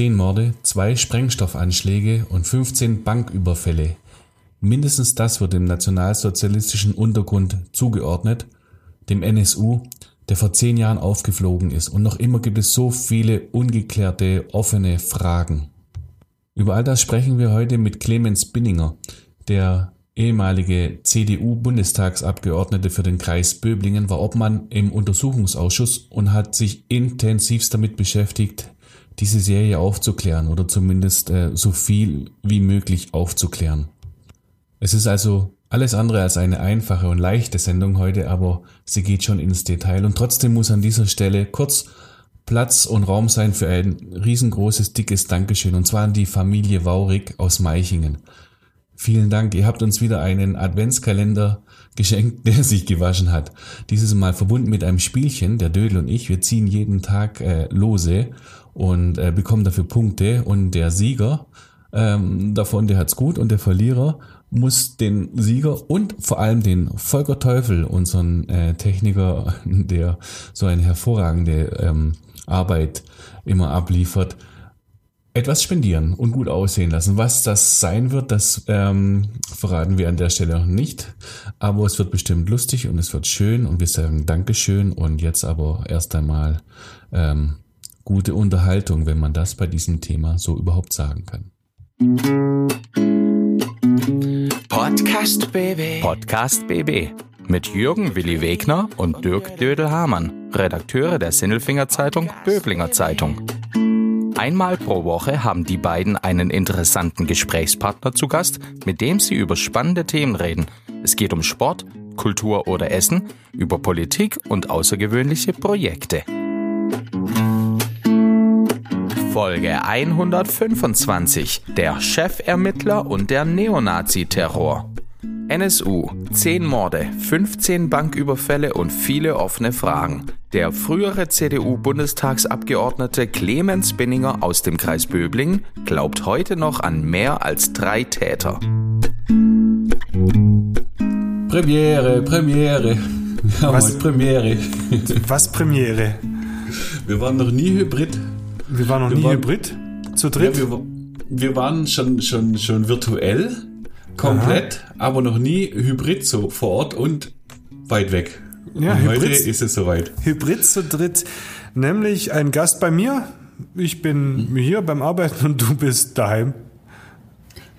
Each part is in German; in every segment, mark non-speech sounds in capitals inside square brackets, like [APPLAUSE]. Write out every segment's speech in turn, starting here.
10 Morde, zwei Sprengstoffanschläge und 15 Banküberfälle. Mindestens das wird dem nationalsozialistischen Untergrund zugeordnet, dem NSU, der vor zehn Jahren aufgeflogen ist. Und noch immer gibt es so viele ungeklärte, offene Fragen. Über all das sprechen wir heute mit Clemens Binninger, der ehemalige CDU-Bundestagsabgeordnete für den Kreis Böblingen, war Obmann im Untersuchungsausschuss und hat sich intensivst damit beschäftigt, diese Serie aufzuklären oder zumindest äh, so viel wie möglich aufzuklären. Es ist also alles andere als eine einfache und leichte Sendung heute, aber sie geht schon ins Detail und trotzdem muss an dieser Stelle kurz Platz und Raum sein für ein riesengroßes, dickes Dankeschön und zwar an die Familie Waurig aus Meichingen. Vielen Dank, ihr habt uns wieder einen Adventskalender geschenkt, [LAUGHS] der sich gewaschen hat. Dieses Mal verbunden mit einem Spielchen, der Dödel und ich. Wir ziehen jeden Tag äh, Lose und äh, bekommen dafür Punkte und der Sieger ähm, davon, der hat's gut und der Verlierer muss den Sieger und vor allem den Volker Teufel, unseren äh, Techniker, [LAUGHS] der so eine hervorragende ähm, Arbeit immer abliefert, etwas spendieren und gut aussehen lassen. Was das sein wird, das ähm, verraten wir an der Stelle noch nicht. Aber es wird bestimmt lustig und es wird schön und wir sagen Dankeschön und jetzt aber erst einmal ähm, gute Unterhaltung, wenn man das bei diesem Thema so überhaupt sagen kann. Podcast BB. Podcast BB. Mit Jürgen Willi Wegner und Dirk Dödel-Hamann, Redakteure der Sinnelfinger Zeitung Böblinger Zeitung. Einmal pro Woche haben die beiden einen interessanten Gesprächspartner zu Gast, mit dem sie über spannende Themen reden. Es geht um Sport, Kultur oder Essen, über Politik und außergewöhnliche Projekte. Folge 125. Der Chefermittler und der Neonazi-Terror. NSU, 10 Morde, 15 Banküberfälle und viele offene Fragen. Der frühere CDU-Bundestagsabgeordnete Clemens Binninger aus dem Kreis Böbling glaubt heute noch an mehr als drei Täter. Premiere, Premiere. Haben Was? Premiere. Was Premiere? Wir waren noch nie Hybrid. Wir waren noch Wir nie waren- Hybrid. Zu Ja, dritt? wir, wir waren schon, schon, schon virtuell, komplett, aber noch nie Hybrid so vor Ort und weit weg. Ja, und heute Hybrid- ist es soweit. Hybrid zu dritt. Nämlich ein Gast bei mir. Ich bin hier beim Arbeiten und du bist daheim.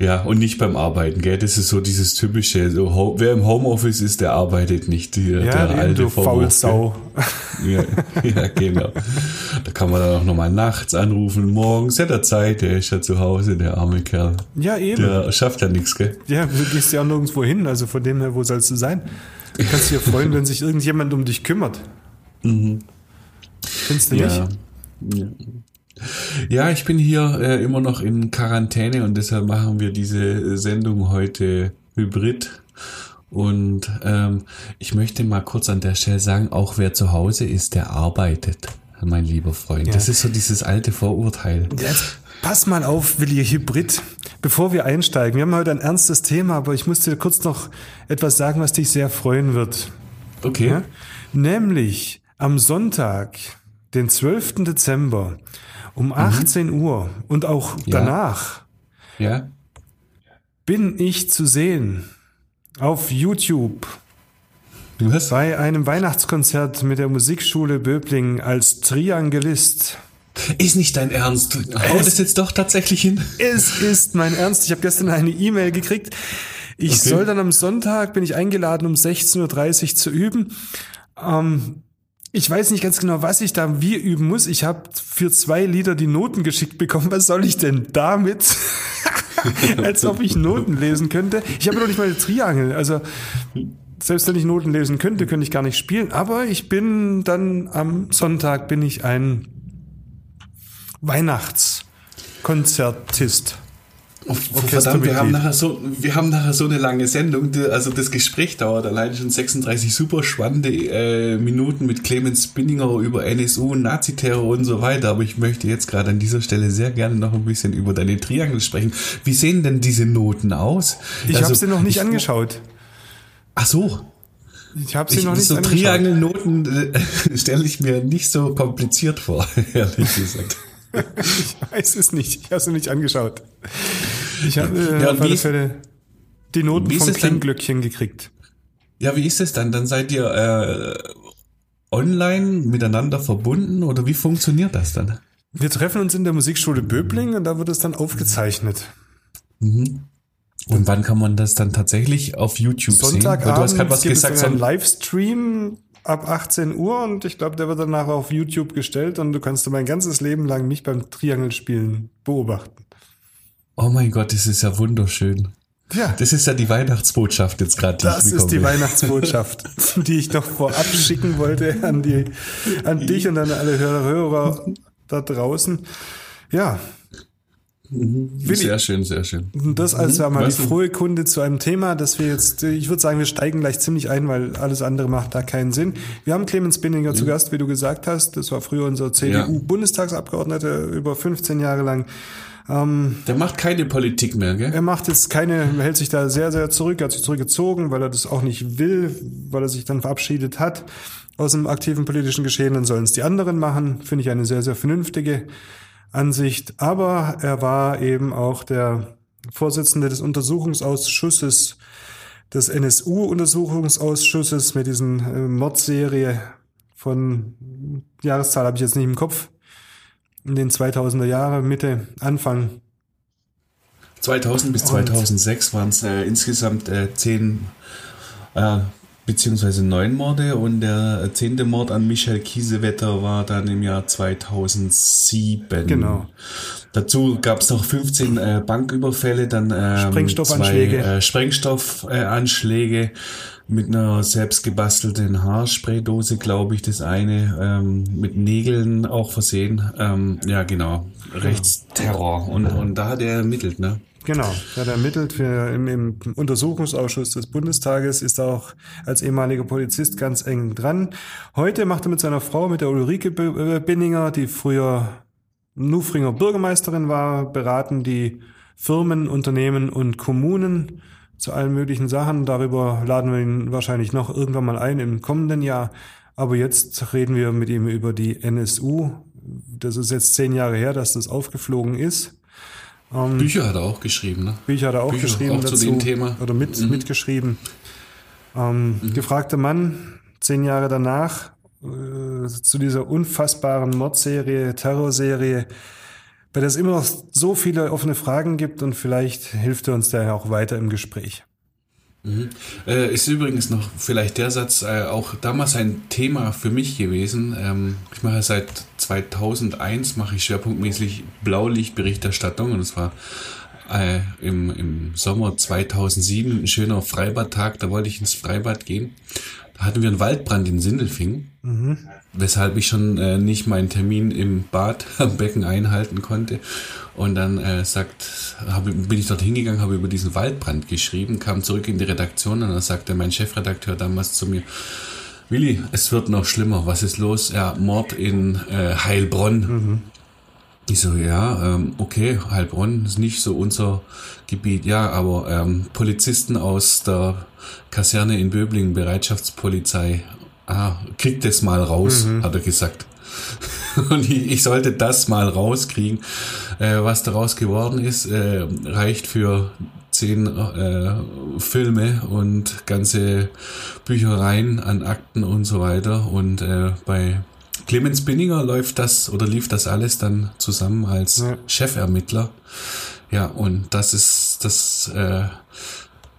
Ja, und nicht beim Arbeiten, gell? Das ist so dieses typische, so, wer im Homeoffice ist, der arbeitet nicht. Die, Ja, der Vorwurf, Faulsau. Ja, [LAUGHS] ja, genau. Da kann man dann auch nochmal nachts anrufen, morgens hat er Zeit, der ist ja zu Hause, der arme Kerl. Ja, eben. Der schafft ja nichts, gell? Ja, du gehst ja auch nirgendwo hin, also von dem her, wo sollst du sein? Du kannst dich ja freuen, wenn sich irgendjemand um dich kümmert. Findest du nicht? Ja. Ja. Ich bin hier äh, immer noch in Quarantäne und deshalb machen wir diese Sendung heute hybrid. Und ähm, ich möchte mal kurz an der Stelle sagen, auch wer zu Hause ist, der arbeitet, mein lieber Freund. Ja. Das ist so dieses alte Vorurteil. Jetzt pass mal auf, Willi Hybrid. Bevor wir einsteigen, wir haben heute ein ernstes Thema, aber ich muss dir kurz noch etwas sagen, was dich sehr freuen wird. Okay. Ja? Nämlich am Sonntag, den 12. Dezember um 18 Uhr und auch Ja. danach Ja. bin ich zu sehen auf YouTube Was? bei einem Weihnachtskonzert mit der Musikschule Böbling als Triangelist. Ist nicht dein Ernst. Hau Es- das jetzt doch tatsächlich hin. Es ist mein Ernst. Ich habe gestern eine E-Mail gekriegt. Ich Okay. soll dann am Sonntag, bin ich eingeladen, um 16.30 Uhr zu üben. Ähm, ich weiß nicht ganz genau, was ich da wie üben muss. Ich habe für zwei Lieder die Noten geschickt bekommen. Was soll ich denn damit? [LAUGHS] Als ob ich Noten lesen könnte. Ich habe noch nicht mal eine Triangel. Also selbst wenn ich Noten lesen könnte, könnte ich gar nicht spielen. Aber ich bin dann am Sonntag bin ich ein Weihnachtskonzertist. Oh, Orchestermitglied. verdammt, wir haben, nachher so, wir haben nachher so eine lange Sendung. Also das Gespräch dauert allein schon 36 super spannende äh, Minuten mit Clemens Spinninger über NSU, Naziterror und so weiter. Aber ich möchte jetzt gerade an dieser Stelle sehr gerne noch ein bisschen über deine Triangel sprechen. Wie sehen denn diese Noten aus? Ich Also, habe sie noch nicht ich, angeschaut. Ach so. Ich habe sie Ich, noch nicht so angeschaut. Triangelnoten äh, [LAUGHS] stelle ich mir nicht so kompliziert vor, [LAUGHS] ehrlich gesagt. Ich weiß es nicht. Ich habe es mir nicht angeschaut. Ich habe äh, Ja, auf alle Fälle die Noten vom Klingglöckchen gekriegt. Ja, wie ist es dann? Dann seid ihr äh, online miteinander verbunden oder wie funktioniert das dann? Wir treffen uns in der Musikschule Böbling und da wird es dann aufgezeichnet. Und wann kann man das dann tatsächlich auf YouTube sehen? Weil du hast Sonntagabend gerade was gibt gesagt. es einen Livestream ab 18 Uhr und ich glaube, der wird danach auf YouTube gestellt und du kannst mein ganzes Leben lang mich beim Triangelspielen beobachten. oh mein Gott, das ist ja wunderschön. Ja, Das ist ja die Weihnachtsbotschaft jetzt gerade. die das ich ist die. Weihnachtsbotschaft, [LAUGHS] die ich noch vorab schicken wollte an die, an dich und an alle Hörer, Hörer da draußen. Ja, Willi, Sehr schön, sehr schön. Und Das also einmal Was die frohe Kunde zu einem Thema, das wir jetzt, ich würde sagen, wir steigen gleich ziemlich ein, weil alles andere macht da keinen Sinn. Wir haben Clemens Binninger zu Gast, wie du gesagt hast. Das war früher unser CDU-Bundestagsabgeordneter über 15 Jahre lang. Der macht keine Politik mehr, gell? Er macht jetzt keine, hält sich da sehr, sehr zurück, er hat sich zurückgezogen, weil er das auch nicht will, weil er sich dann verabschiedet hat aus dem aktiven politischen Geschehen, dann sollen es die anderen machen. Finde ich eine sehr, sehr vernünftige Ansicht. Aber er war eben auch der Vorsitzende des Untersuchungsausschusses, des NSU-Untersuchungsausschusses mit diesen äh, Mordserie von Jahreszahl habe ich jetzt nicht im Kopf. In den 2000er Jahre, Mitte, Anfang 2000 bis 2006 waren es äh, insgesamt äh, zehn äh, beziehungsweise neun Morde und der zehnte Mord an Michael Kiesewetter war dann im Jahr 2007. Genau. Dazu gab es noch 15 äh, Banküberfälle, dann ähm, Sprengstoffanschläge. zwei äh, Sprengstoffanschläge äh, mit einer selbstgebastelten Haarspraydose, glaube ich, das eine ähm, mit Nägeln auch versehen. Ähm, ja, genau. Rechtsterror. Und, und da hat er ermittelt, ne? Genau, er hat ermittelt für, im, im Untersuchungsausschuss des Bundestages, ist auch als ehemaliger Polizist ganz eng dran. Heute macht er mit seiner Frau, mit der Ulrike äh, Binninger, die früher Nufringer Bürgermeisterin war, beraten die Firmen, Unternehmen und Kommunen zu allen möglichen Sachen. Darüber laden wir ihn wahrscheinlich noch irgendwann mal ein im kommenden Jahr. Aber jetzt reden wir mit ihm über die NSU. Das ist jetzt zehn Jahre her, dass das aufgeflogen ist. Bücher hat er auch geschrieben, ne? Bücher hat er auch Bücher geschrieben auch dazu. zu dem Thema. Oder mit, mitgeschrieben. Ähm, Gefragter Mann, zehn Jahre danach, äh, zu dieser unfassbaren Mordserie, Terrorserie, bei der es immer noch so viele offene Fragen gibt und vielleicht hilft er uns daher auch weiter im Gespräch. Äh, ist übrigens noch vielleicht der Satz äh, auch damals ein Thema für mich gewesen. Ähm, ich mache seit 2001 mache ich schwerpunktmäßig Blaulichtberichterstattung und es war äh, im, im Sommer 2007 ein schöner Freibadtag. Da wollte ich ins Freibad gehen. Da hatten wir einen Waldbrand in Sindelfingen, weshalb ich schon äh, nicht meinen Termin im Bad [LAUGHS] am Becken einhalten konnte. Und dann äh, sagt, hab, bin ich dort hingegangen, habe über diesen Waldbrand geschrieben, kam zurück in die Redaktion und dann sagte mein Chefredakteur damals zu mir, Willi, es wird noch schlimmer. Was ist los? Ja, Mord in äh, Heilbronn. Ich so, ja, ähm, okay, Heilbronn ist nicht so unser Gebiet. Ja, aber ähm, Polizisten aus der Kaserne in Böblingen, Bereitschaftspolizei, ah, kriegt das mal raus, hat er gesagt. [LAUGHS] Und ich, ich sollte das mal rauskriegen. Äh, was daraus geworden ist, äh, reicht für zehn äh, Filme und ganze Büchereien an Akten und so weiter. Und äh, bei Clemens Binninger läuft das oder lief das alles dann zusammen als Ja. Chefermittler. Ja, und das ist das, äh,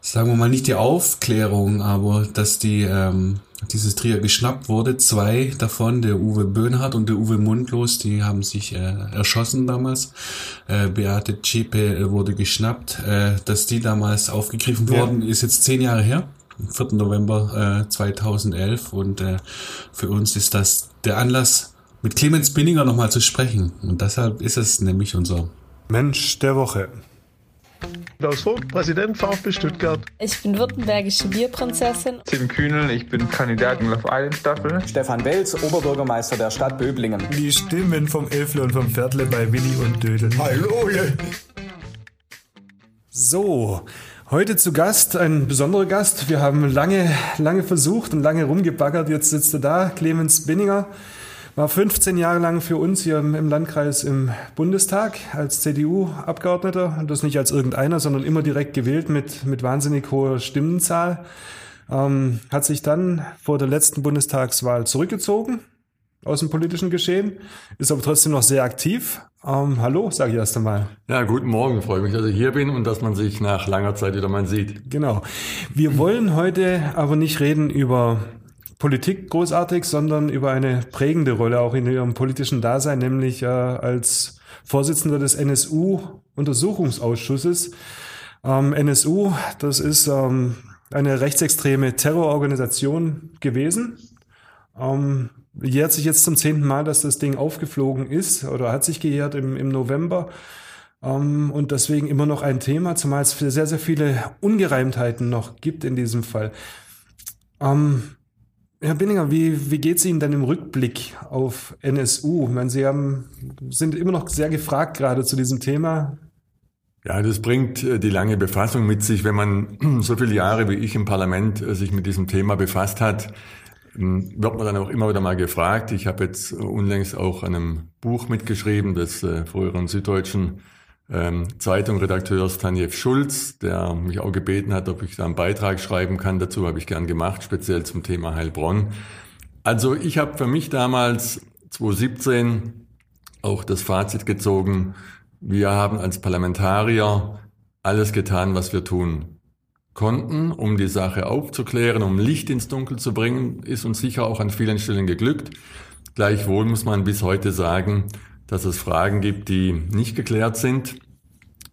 sagen wir mal nicht die Aufklärung, aber dass die ähm, dieses Trier geschnappt wurde. Zwei davon, der Uwe Böhnhardt und der Uwe Mundlos, die haben sich äh, erschossen damals. Äh, Beate Zschäpe äh, wurde geschnappt. Äh, dass die damals aufgegriffen Ja. worden, ist jetzt zehn Jahre her. am 4. November äh, 2011 und äh, für uns ist das der Anlass, mit Clemens Binninger nochmal zu sprechen. Und deshalb ist es nämlich unser Mensch der Woche. Klaus Vogt, Präsident VfB Stuttgart. Ich bin württembergische Bierprinzessin. Tim Kühnel, ich bin Kandidat in Love Island Staffel. Stefan Welz, Oberbürgermeister der Stadt Böblingen. Die Stimmen vom Elfle und vom Viertle bei Willi und Dödel. Hallo! So, heute zu Gast, ein besonderer Gast. Wir haben lange, lange versucht und lange rumgebaggert. Jetzt sitzt er da, Clemens Binninger. War 15 Jahre lang für uns hier im Landkreis im Bundestag als CDU-Abgeordneter. Und das nicht als irgendeiner, sondern immer direkt gewählt mit, mit wahnsinnig hoher Stimmenzahl. Ähm, hat sich dann vor der letzten Bundestagswahl zurückgezogen aus dem politischen Geschehen, ist aber trotzdem noch sehr aktiv. Ähm, hallo, sage ich erst einmal. Ja, guten Morgen, freue mich, dass ich hier bin und dass man sich nach langer Zeit wieder mal sieht. Genau. Wir wollen heute aber nicht reden über Politik großartig, sondern über eine prägende Rolle auch in ihrem politischen Dasein, nämlich äh, als Vorsitzender des NSU-Untersuchungsausschusses. Ähm, NSU, das ist ähm, eine rechtsextreme Terrororganisation gewesen. Ähm, jährt sich jetzt zum zehnten Mal, dass das Ding aufgeflogen ist oder hat sich gejährt im, im November. Ähm, und deswegen immer noch ein Thema, zumal es sehr, sehr viele Ungereimtheiten noch gibt in diesem Fall. Ähm, Herr Binninger, wie, wie geht es Ihnen denn im Rückblick auf NSU? Ich meine, Sie haben, sind immer noch sehr gefragt gerade zu diesem Thema. Ja, das bringt äh, die lange Befassung mit sich, wenn man [CLEARS THROAT] so viele Jahre wie ich im Parlament äh, sich mit diesem Thema befasst hat ähm, wird man dann auch immer wieder mal gefragt. Ich habe jetzt unlängst auch an einem Buch mitgeschrieben des äh, früheren süddeutschen ähm, Zeitungredakteurs Tanjev Schulz, der mich auch gebeten hat, ob ich da einen Beitrag schreiben kann. Dazu habe ich gern gemacht, speziell zum Thema Heilbronn. Also ich habe für mich damals 2017 auch das Fazit gezogen, wir haben als Parlamentarier alles getan, was wir tun konnten, um die Sache aufzuklären, um Licht ins Dunkel zu bringen, ist uns sicher auch an vielen Stellen geglückt. Gleichwohl muss man bis heute sagen, dass es Fragen gibt, die nicht geklärt sind.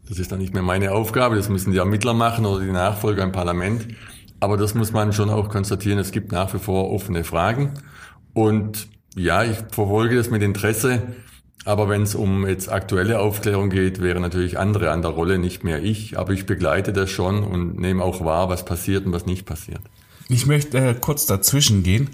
Das ist dann nicht mehr meine Aufgabe, das müssen die Ermittler machen oder die Nachfolger im Parlament. Aber das muss man schon auch konstatieren, es gibt nach wie vor offene Fragen. Und ja, ich verfolge das mit Interesse. Aber wenn es um jetzt aktuelle Aufklärung geht, wäre natürlich andere an der Rolle, nicht mehr ich. Aber ich begleite das schon und nehme auch wahr, was passiert und was nicht passiert. Ich möchte äh, kurz dazwischen gehen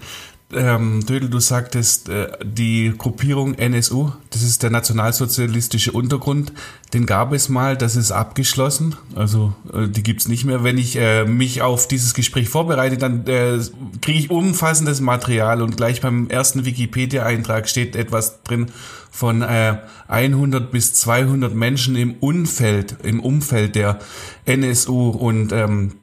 ähm, Dödel, du sagtest, äh, die Gruppierung NSU, das ist der nationalsozialistische Untergrund, den gab es mal, das ist abgeschlossen, also äh, die gibt's nicht mehr. Wenn ich äh, mich auf dieses Gespräch vorbereite, dann äh, kriege ich umfassendes Material und gleich beim ersten Wikipedia-Eintrag steht etwas drin von äh, 100 bis 200 Menschen im Umfeld, im Umfeld der NSU und ähm,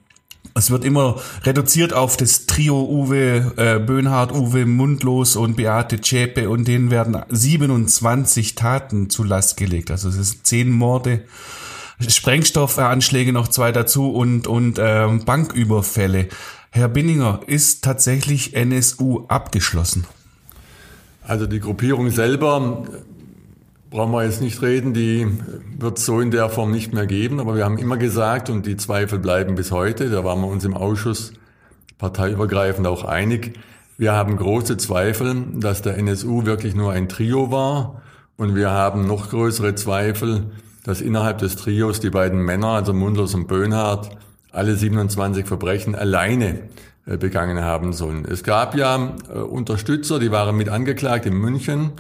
es wird immer reduziert auf das Trio Uwe äh, Böhnhardt, Uwe Mundlos und Beate Zschäpe und denen werden 27 Taten zu Last gelegt. Also es ist zehn Morde, Sprengstoffanschläge noch zwei dazu und, und ähm, Banküberfälle. Herr Binninger, ist tatsächlich NSU abgeschlossen? Also die Gruppierung selber brauchen wir jetzt nicht reden, die wird es so in der Form nicht mehr geben. Aber wir haben immer gesagt, und die Zweifel bleiben bis heute, da waren wir uns im Ausschuss parteiübergreifend auch einig, wir haben große Zweifel, dass der NSU wirklich nur ein Trio war. Und wir haben noch größere Zweifel, dass innerhalb des Trios die beiden Männer, also Mundlos und Böhnhardt, alle 27 Verbrechen alleine äh, begangen haben sollen. Es gab ja äh, Unterstützer, die waren mit angeklagt in München.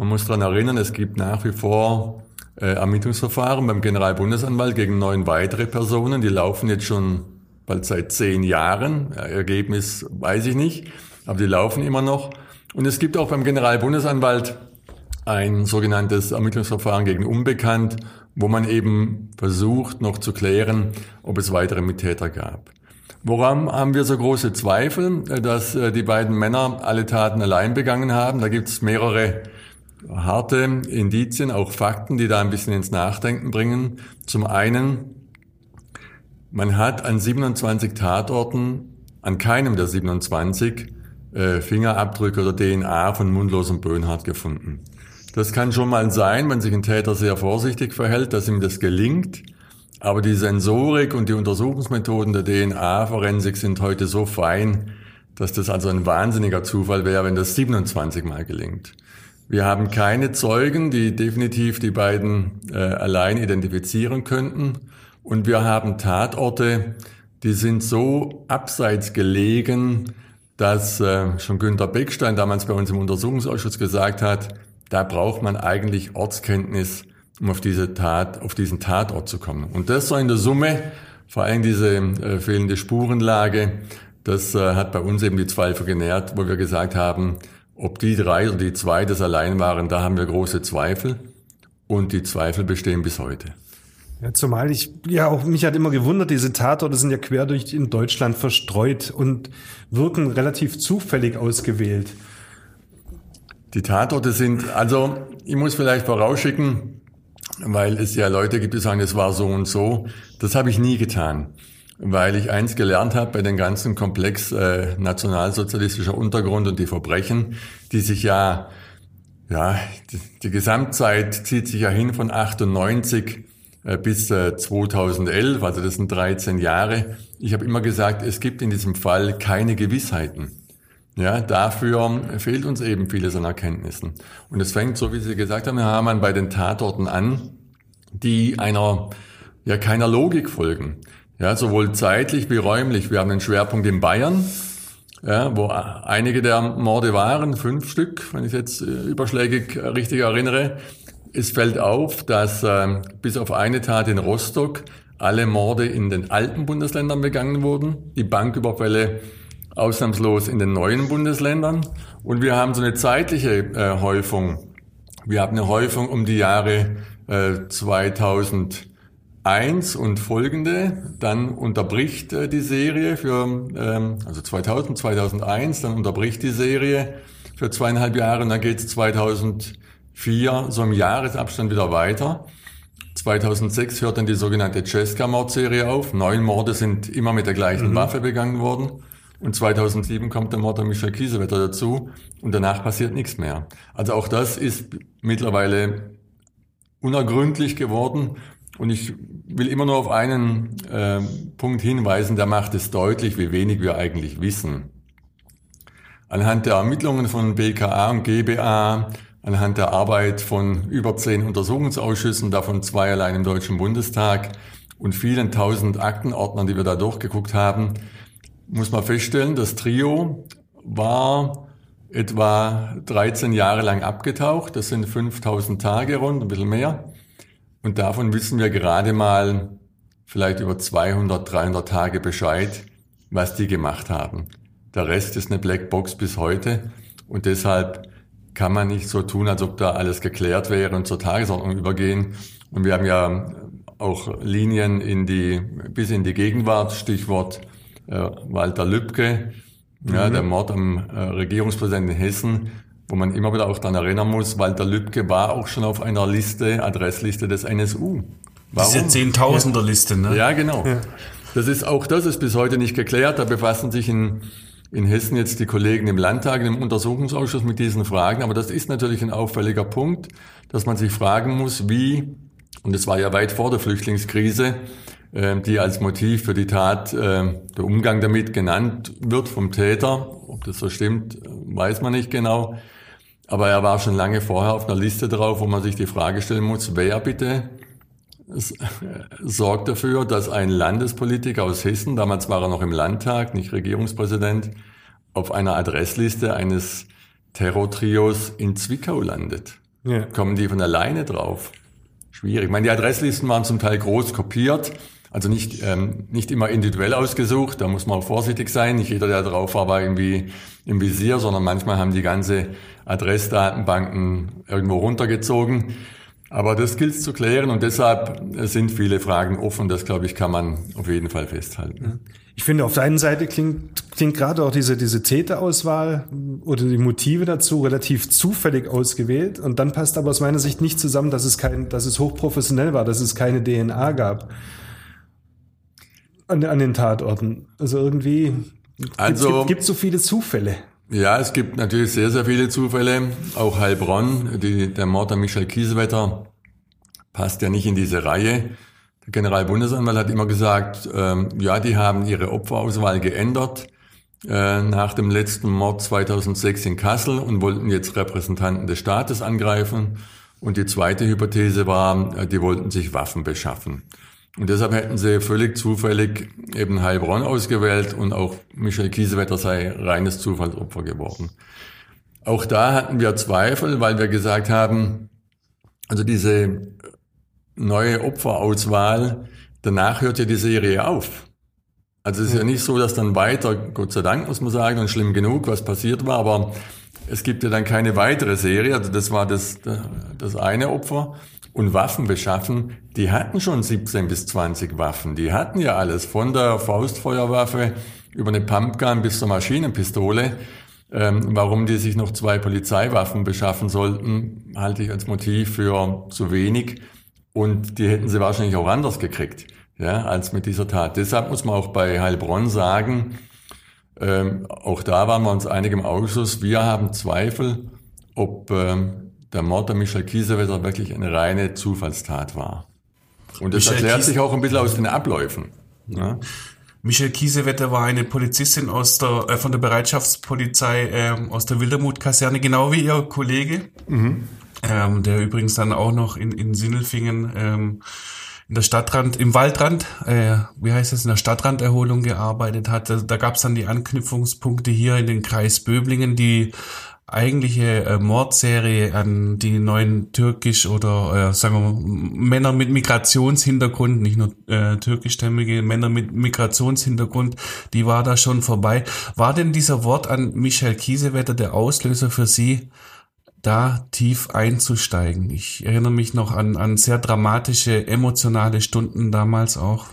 Man muss daran erinnern, es gibt nach wie vor äh, Ermittlungsverfahren beim Generalbundesanwalt gegen neun weitere Personen. Die laufen jetzt schon bald seit zehn Jahren. Ergebnis weiß ich nicht, aber die laufen immer noch. Und es gibt auch beim Generalbundesanwalt ein sogenanntes Ermittlungsverfahren gegen Unbekannt, wo man eben versucht noch zu klären, ob es weitere Mittäter gab. Woran haben wir so große Zweifel, dass äh, die beiden Männer alle Taten allein begangen haben? Da gibt es mehrere harte Indizien, auch Fakten, die da ein bisschen ins Nachdenken bringen. Zum einen, man hat an 27 Tatorten, an keinem der 27, äh, Fingerabdrücke oder DNA von Mundlos und Böhnhardt gefunden. Das kann schon mal sein, wenn sich ein Täter sehr vorsichtig verhält, dass ihm das gelingt. Aber die Sensorik und die Untersuchungsmethoden der DNA-Forensik sind heute so fein, dass das also ein wahnsinniger Zufall wäre, wenn das 27 Mal gelingt. Wir haben keine Zeugen, die definitiv die beiden äh, allein identifizieren könnten. Und wir haben Tatorte, die sind so abseits gelegen, dass äh, schon Günter Beckstein damals bei uns im Untersuchungsausschuss gesagt hat, da braucht man eigentlich Ortskenntnis, um auf diese Tat, auf diesen Tatort zu kommen. Und das so in der Summe, vor allem diese äh, fehlende Spurenlage, das äh, hat bei uns eben die Zweifel genährt, wo wir gesagt haben, Ob die drei oder die zwei das allein waren, da haben wir große Zweifel. Und die Zweifel bestehen bis heute. Ja, zumal ich, ja, auch mich hat immer gewundert, diese Tatorte sind ja quer durch in Deutschland verstreut und wirken relativ zufällig ausgewählt. Die Tatorte sind, also ich muss vielleicht vorausschicken, weil es ja Leute gibt, die sagen, es war so und so. Das habe ich nie getan, weil ich eins gelernt habe bei den ganzen Komplex äh, nationalsozialistischer Untergrund und die Verbrechen, die sich ja, ja, die, die Gesamtzeit zieht sich ja hin von 98 äh, bis äh, 2011, also das sind 13 Jahre. Ich habe immer gesagt, es gibt in diesem Fall keine Gewissheiten. Ja, dafür fehlt uns eben vieles an Erkenntnissen. Und es fängt, so wie Sie gesagt haben, Herr Hamann, bei den Tatorten an, die einer, ja, keiner Logik folgen. Ja, sowohl zeitlich wie räumlich. Wir haben einen Schwerpunkt in Bayern, ja, wo einige der Morde waren, fünf Stück, wenn ich jetzt äh, überschlägig richtig erinnere. Es fällt auf, dass äh, bis auf eine Tat in Rostock alle Morde in den alten Bundesländern begangen wurden. Die Banküberfälle ausnahmslos in den neuen Bundesländern. Und wir haben so eine zeitliche äh, Häufung. Wir haben eine Häufung um die Jahre äh, 2001 und folgende. Dann unterbricht äh, die Serie für, ähm, also 2000, 2001, dann unterbricht die Serie für zweieinhalb Jahre und dann geht es 2004 so im Jahresabstand wieder weiter. 2006 hört dann die sogenannte Cesca-Mordserie auf. Neun Morde sind immer mit der gleichen mhm. Waffe begangen worden. Und 2007 kommt der Mord an Michel Kiesewetter dazu und danach passiert nichts mehr. Also auch das ist mittlerweile unergründlich geworden. Und ich will immer nur auf einen äh, Punkt hinweisen, der macht es deutlich, wie wenig wir eigentlich wissen. Anhand der Ermittlungen von BKA und GBA, anhand der Arbeit von über zehn Untersuchungsausschüssen, davon zwei allein im Deutschen Bundestag und vielen tausend Aktenordnern, die wir da durchgeguckt haben, muss man feststellen, das Trio war etwa 13 Jahre lang abgetaucht. Das sind 5000 Tage rund, ein bisschen mehr. Und davon wissen wir gerade mal vielleicht über 200, 300 Tage Bescheid, was die gemacht haben. Der Rest ist eine Blackbox bis heute. Und deshalb kann man nicht so tun, als ob da alles geklärt wäre und zur Tagesordnung übergehen. Und wir haben ja auch Linien in die, bis in die Gegenwart, Stichwort äh, Walter Lübcke, mhm. ja, der Mord am äh, Regierungspräsidenten in Hessen, wo man immer wieder auch daran erinnern muss, Walter Lübcke war auch schon auf einer Liste, Adressliste des NSU. Warum? Diese Zehntausender-Liste, ne? Ja, genau. Ja. Das ist, auch das ist bis heute nicht geklärt. Da befassen sich in, in Hessen jetzt die Kollegen im Landtag, im Untersuchungsausschuss mit diesen Fragen. Aber das ist natürlich ein auffälliger Punkt, dass man sich fragen muss, wie, und es war ja weit vor der Flüchtlingskrise, ähm, die als Motiv für die Tat ähm, der Umgang damit genannt wird vom Täter. Ob das so stimmt, weiß man nicht genau. Aber er war schon lange vorher auf einer Liste drauf, wo man sich die Frage stellen muss, wer bitte sorgt dafür, dass ein Landespolitiker aus Hessen, damals war er noch im Landtag, nicht Regierungspräsident, auf einer Adressliste eines Terrortrios in Zwickau landet. Ja. Kommen die von alleine drauf? Schwierig. Ich meine, die Adresslisten waren zum Teil groß kopiert. Also nicht, ähm, nicht immer individuell ausgesucht, da muss man vorsichtig sein. Nicht jeder, der drauf war, war irgendwie im Visier, sondern manchmal haben die ganze Adressdatenbanken irgendwo runtergezogen. Aber das gilt zu klären und deshalb sind viele Fragen offen. Das, glaube ich, kann man auf jeden Fall festhalten. Ich finde, auf der einen Seite klingt, klingt gerade auch diese, diese Täterauswahl oder die Motive dazu relativ zufällig ausgewählt. Und dann passt aber aus meiner Sicht nicht zusammen, dass es kein, dass es hochprofessionell war, dass es keine DNA gab an, an den Tatorten. Also irgendwie also, gibt es so viele Zufälle. Ja, es gibt natürlich sehr, sehr viele Zufälle. Auch Heilbronn, die, der Mord an Michael Kiesewetter passt ja nicht in diese Reihe. Der Generalbundesanwalt hat immer gesagt, ähm, ja, die haben ihre Opferauswahl geändert äh, nach dem letzten Mord 2006 in Kassel und wollten jetzt Repräsentanten des Staates angreifen. Und die zweite Hypothese war, äh, die wollten sich Waffen beschaffen. Und deshalb hätten sie völlig zufällig eben Heilbronn ausgewählt und auch Michel Kiesewetter sei reines Zufallsopfer geworden. Auch da hatten wir Zweifel, weil wir gesagt haben, also diese neue Opferauswahl, danach hört ja die Serie auf. Also es ist ja nicht so, dass dann weiter, Gott sei Dank muss man sagen, und schlimm genug, was passiert war, aber es gibt ja dann keine weitere Serie, also das war das, das eine Opfer. Und Waffen beschaffen, die hatten schon 17 bis 20 Waffen. Die hatten ja alles, von der Faustfeuerwaffe über eine Pumpgun bis zur Maschinenpistole. Ähm, warum die sich noch zwei Polizeiwaffen beschaffen sollten, halte ich als Motiv für zu wenig. Und die hätten sie wahrscheinlich auch anders gekriegt, ja, als mit dieser Tat. Deshalb muss man auch bei Heilbronn sagen, ähm, auch da waren wir uns einig im Ausschuss, wir haben Zweifel, ob ähm, der Mord an Michel Kiesewetter wirklich eine reine Zufallstat war. Und das Michel erklärt Kies- sich auch ein bisschen aus den Abläufen. Ja. Michelle Kiesewetter war eine Polizistin aus der, äh, von der Bereitschaftspolizei ähm, aus der Wildermuth-Kaserne, genau wie ihr Kollege, ähm, der übrigens dann auch noch in, in Sinnelfingen ähm, in der Stadtrand, im Waldrand, äh, wie heißt es, in der Stadtranderholung gearbeitet hat. Da, da gab es dann die Anknüpfungspunkte hier in den Kreis Böblingen, die eigentliche äh, Mordserie an die neuen türkisch oder äh, sagen wir mal, Männer mit Migrationshintergrund, nicht nur äh, türkischstämmige Männer mit Migrationshintergrund, die war da schon vorbei. War denn dieser Wort an Michael Kiesewetter der Auslöser für Sie, da tief einzusteigen? Ich erinnere mich noch an, an sehr dramatische, emotionale Stunden damals auch.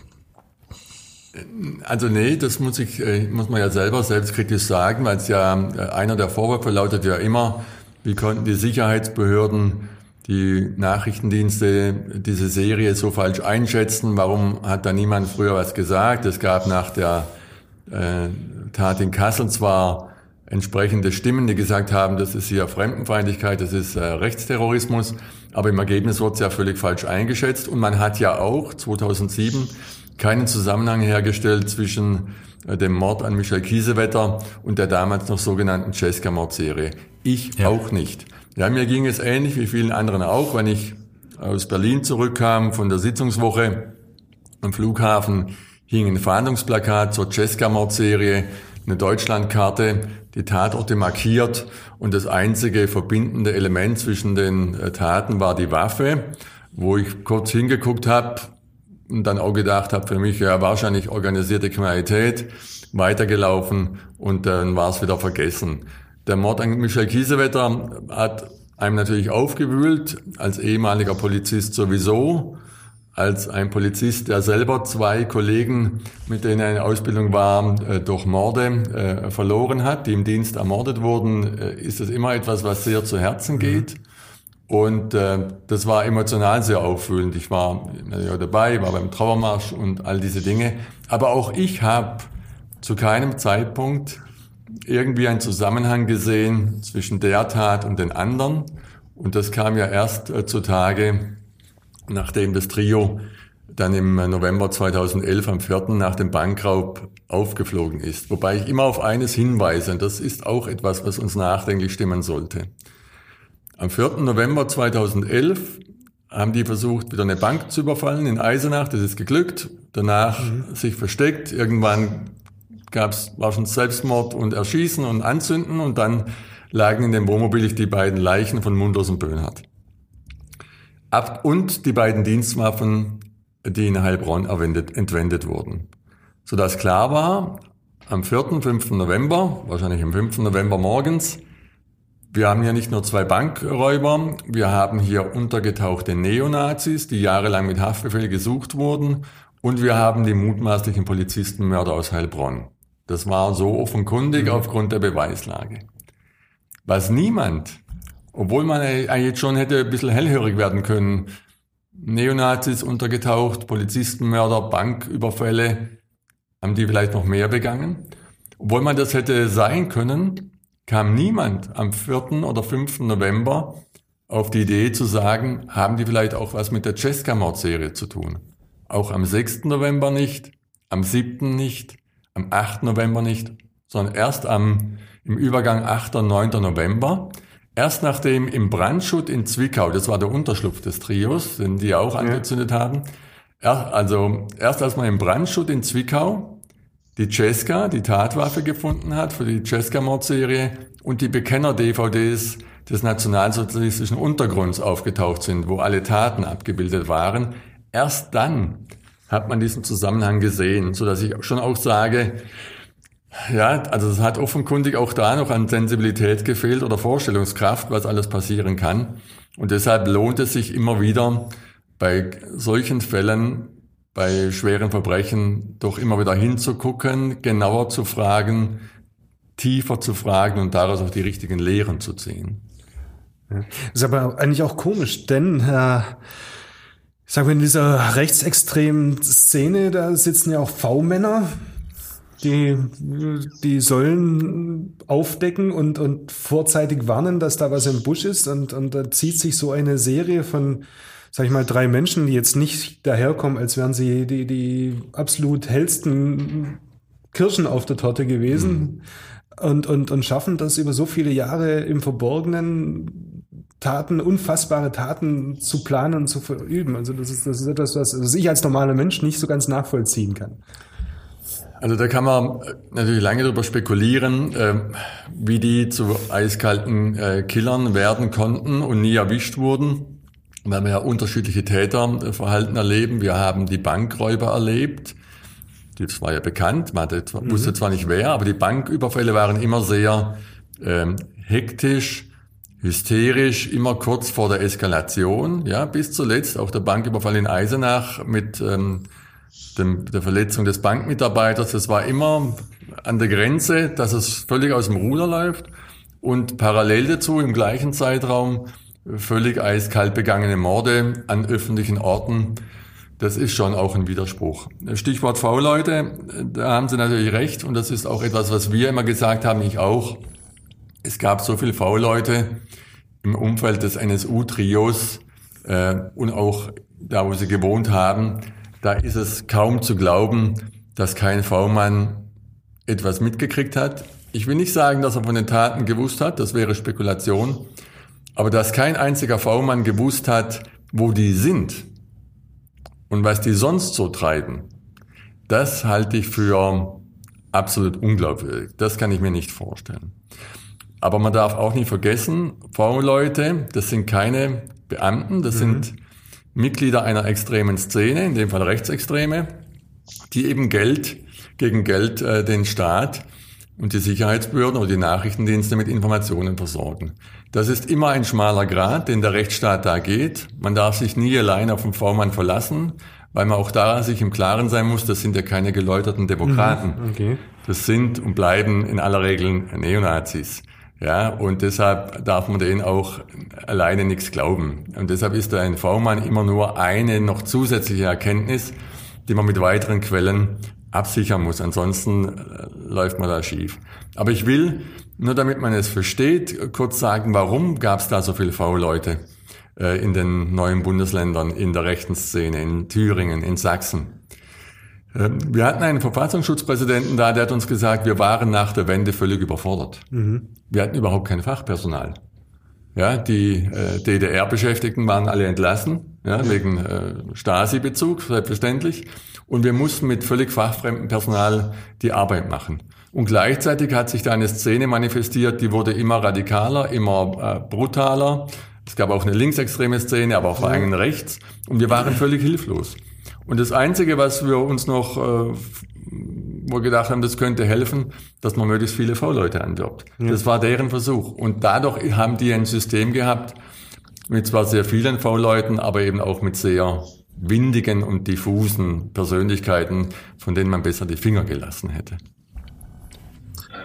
Also nee, das muss ich, äh, muss man ja selber selbstkritisch sagen, weil es ja äh, einer der Vorwürfe lautet ja immer, wie konnten die Sicherheitsbehörden die Nachrichtendienste diese Serie so falsch einschätzen? Warum hat da niemand früher was gesagt? Es gab nach der äh, Tat in Kassel zwar entsprechende Stimmen, die gesagt haben, das ist hier Fremdenfeindlichkeit, das ist äh, Rechtsterrorismus, aber im Ergebnis wurde es ja völlig falsch eingeschätzt und man hat ja auch 2007 keinen Zusammenhang hergestellt zwischen äh, dem Mord an Michael Kiesewetter und der damals noch sogenannten Cesca-Mordserie. Ich Ja. auch nicht. Ja, mir ging es ähnlich wie vielen anderen auch, wenn ich aus Berlin zurückkam von der Sitzungswoche am Flughafen hing ein Fahndungsplakat zur Cesca-Mordserie, eine Deutschlandkarte, die Tatorte markiert und das einzige verbindende Element zwischen den äh, Taten war die Waffe, wo ich kurz hingeguckt habe und dann auch gedacht habe, für mich ja wahrscheinlich organisierte Kriminalität, weitergelaufen und dann war es wieder vergessen. Der Mord an Michael Kiesewetter hat einem natürlich aufgewühlt, als ehemaliger Polizist sowieso, als ein Polizist, der selber zwei Kollegen, mit denen er in Ausbildung war, äh, durch Morde äh, verloren hat, die im Dienst ermordet wurden, äh, ist es immer etwas, was sehr zu Herzen geht. Und äh, das war emotional sehr aufwühlend. Ich war ja dabei, war beim Trauermarsch und all diese Dinge. Aber auch ich habe zu keinem Zeitpunkt irgendwie einen Zusammenhang gesehen zwischen der Tat und den anderen. Und das kam ja erst äh, zutage, nachdem das Trio dann im November 2011 am 4. nach dem Bankraub aufgeflogen ist. Wobei ich immer auf eines hinweise, und das ist auch etwas, was uns nachdenklich stimmen sollte. Am 4. November 2011 haben die versucht, wieder eine Bank zu überfallen in Eisenach. Das ist geglückt. Danach sich versteckt. Irgendwann gab's war schon Selbstmord und Erschießen und Anzünden und dann lagen in dem Wohnmobil die beiden Leichen von Munders und Böhnhardt. Ab und die beiden Dienstwaffen, die in Heilbronn erwendet, entwendet wurden. Sodass klar war, am 4., 5. November, wahrscheinlich am 5. November morgens, wir haben hier nicht nur zwei Bankräuber, wir haben hier untergetauchte Neonazis, die jahrelang mit Haftbefehl gesucht wurden, und wir haben die mutmaßlichen Polizistenmörder aus Heilbronn. Das war so offenkundig aufgrund der Beweislage. Was niemand, obwohl man jetzt schon hätte ein bisschen hellhörig werden können, Neonazis untergetaucht, Polizistenmörder, Banküberfälle, haben die vielleicht noch mehr begangen? Obwohl man das hätte sein können, kam niemand am 4. oder 5. November auf die Idee zu sagen, haben die vielleicht auch was mit der Cesca-Mordserie zu tun. Auch am 6. November nicht, am 7. nicht, am 8. November nicht, sondern erst am, im Übergang 8. und 9. November, erst nachdem im Brandschutt in Zwickau, das war der Unterschlupf des Trios, den die auch angezündet haben, er, also erst als man im Brandschutt in Zwickau die Cesca, die Tatwaffe gefunden hat für die Cesca-Mordserie und die Bekenner-DVDs des nationalsozialistischen Untergrunds aufgetaucht sind, wo alle Taten abgebildet waren. Erst dann hat man diesen Zusammenhang gesehen, so dass ich schon auch sage, Ja, also es hat offenkundig auch da noch an Sensibilität gefehlt oder Vorstellungskraft, was alles passieren kann. Und deshalb lohnt es sich immer wieder bei solchen Fällen, bei schweren Verbrechen, doch immer wieder hinzugucken, genauer zu fragen, tiefer zu fragen und daraus auch die richtigen Lehren zu ziehen. Ist aber eigentlich auch komisch, denn äh, ich sage mal, in dieser rechtsextremen Szene, da sitzen ja auch V-Männer, die, die sollen aufdecken und, und vorzeitig warnen, dass da was im Busch ist. Und, und da zieht sich so eine Serie von, sag ich mal, drei Menschen, die jetzt nicht daherkommen, als wären sie die, die absolut hellsten Kirschen auf der Torte gewesen. Mhm. Und, und, und schaffen das über so viele Jahre im Verborgenen Taten, unfassbare Taten zu planen und zu verüben. Also das ist, das ist etwas, was ich als normaler Mensch nicht so ganz nachvollziehen kann. Also da kann man natürlich lange darüber spekulieren, äh, wie die zu eiskalten äh, Killern werden konnten und nie erwischt wurden, weil wir ja unterschiedliche Täterverhalten erleben. Wir haben die Bankräuber erlebt, das war ja bekannt, man mhm. wusste zwar nicht wer, aber die Banküberfälle waren immer sehr ähm, hektisch, hysterisch, immer kurz vor der Eskalation, ja, bis zuletzt auch der Banküberfall in Eisenach mit ähm, dem, der Verletzung des Bankmitarbeiters. Das war immer an der Grenze, dass es völlig aus dem Ruder läuft und parallel dazu im gleichen Zeitraum völlig eiskalt begangene Morde an öffentlichen Orten. Das ist schon auch ein Widerspruch. Stichwort V-Leute, da haben Sie natürlich recht und das ist auch etwas, was wir immer gesagt haben, ich auch. Es gab so viele V-Leute im Umfeld des NSU-Trios äh, und auch da, wo sie gewohnt haben, da ist es kaum zu glauben, dass kein V-Mann etwas mitgekriegt hat. Ich will nicht sagen, dass er von den Taten gewusst hat, das wäre Spekulation, aber dass kein einziger V-Mann gewusst hat, wo die sind und was die sonst so treiben, das halte ich für absolut unglaubwürdig. Das kann ich mir nicht vorstellen. Aber man darf auch nicht vergessen, V-Leute, das sind keine Beamten, das mhm. sind Mitglieder einer extremen Szene, in dem Fall Rechtsextreme, die eben Geld gegen Geld äh, den Staat und die Sicherheitsbehörden oder die Nachrichtendienste mit Informationen versorgen. Das ist immer ein schmaler Grad, den der Rechtsstaat da geht. Man darf sich nie allein auf den V-Mann verlassen, weil man auch da sich im Klaren sein muss, das sind ja keine geläuterten Demokraten. Mhm, okay. Das sind und bleiben in aller Regel Neonazis. Ja, und deshalb darf man denen auch alleine nichts glauben. Und deshalb ist da ein V-Mann immer nur eine noch zusätzliche Erkenntnis, die man mit weiteren Quellen absichern muss. Ansonsten äh, läuft man da schief. Aber ich will, nur damit man es versteht, kurz sagen, warum gab es da so viele V-Leute äh, in den neuen Bundesländern, in der rechten Szene, in Thüringen, in Sachsen. Ähm, wir hatten einen Verfassungsschutzpräsidenten da, der hat uns gesagt, wir waren nach der Wende völlig überfordert. Mhm. Wir hatten überhaupt kein Fachpersonal. Ja, die äh, DDR-Beschäftigten waren alle entlassen, ja, wegen äh, Stasi-Bezug, selbstverständlich. Und wir mussten mit völlig fachfremdem Personal die Arbeit machen. Und gleichzeitig hat sich da eine Szene manifestiert, die wurde immer radikaler, immer äh, brutaler. Es gab auch eine linksextreme Szene, aber auch vor allem rechts. Und wir waren völlig hilflos. Und das Einzige, was wir uns noch, äh, wo wir gedacht haben, das könnte helfen, dass man möglichst viele V-Leute anwirbt. Ja. Das war deren Versuch. Und dadurch haben die ein System gehabt, mit zwar sehr vielen V-Leuten, aber eben auch mit sehr windigen und diffusen Persönlichkeiten, von denen man besser die Finger gelassen hätte.